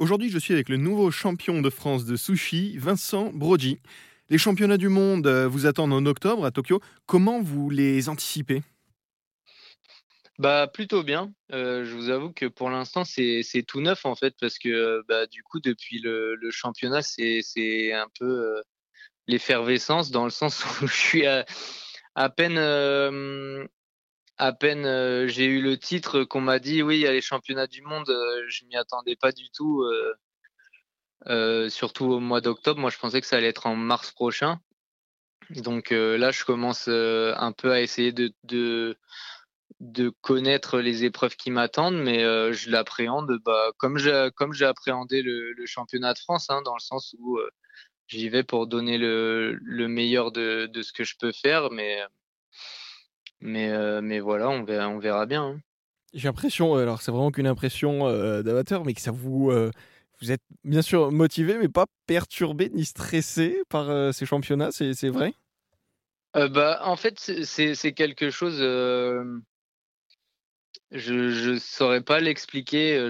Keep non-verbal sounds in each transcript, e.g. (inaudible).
Aujourd'hui, je suis avec le nouveau champion de France de sushi, Vincent Brody. Les championnats du monde euh, vous attendent en octobre à Tokyo. Comment vous les anticipez? Bah plutôt bien. Euh, je vous avoue que pour l'instant c'est tout neuf en fait parce que bah, du coup depuis le, championnat c'est un peu euh, l'effervescence dans le sens (laughs) où je suis à peine à peine euh, j'ai eu le titre qu'on m'a dit oui il y a les championnats du monde euh, je m'y attendais pas du tout euh, surtout au mois d'octobre. Moi je pensais que ça allait être en mars prochain. Donc là je commence un peu à essayer de, connaître les épreuves qui m'attendent mais je l'appréhende bah, comme j'ai appréhendé le, championnat de France hein, dans le sens où j'y vais pour donner le, le meilleur de, de, ce que je peux faire mais mais, euh, mais voilà, on verra, on verra bien. Hein. J'ai l'impression, alors c'est vraiment qu'une impression euh, d'amateur, mais que ça vous, euh, vous êtes bien sûr motivé, mais pas perturbé ni stressé par ces championnats, c'est vrai? Bah, En fait, c'est quelque chose, je ne saurais pas l'expliquer.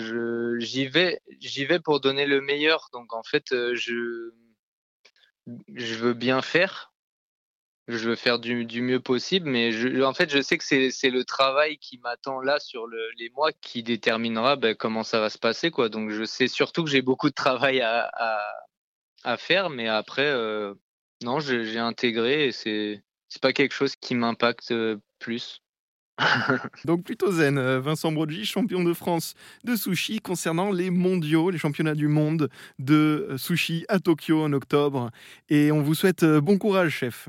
J'y vais, vais pour donner le meilleur. Donc en fait, je, je veux bien faire, je veux faire du, du mieux possible, mais en fait, je sais que c'est le travail qui m'attend là sur le, les mois qui déterminera ben, comment ça va se passer. Quoi. Donc, je sais surtout que j'ai beaucoup de travail à, à, faire, mais après, euh, non, j'ai intégré et c'est pas quelque chose qui m'impacte euh, plus. (laughs) Donc plutôt zen, euh, Vincent Brodji, champion de France de sushi concernant les mondiaux, les championnats du monde de sushi à Tokyo en octobre. Et on vous souhaite bon courage, chef.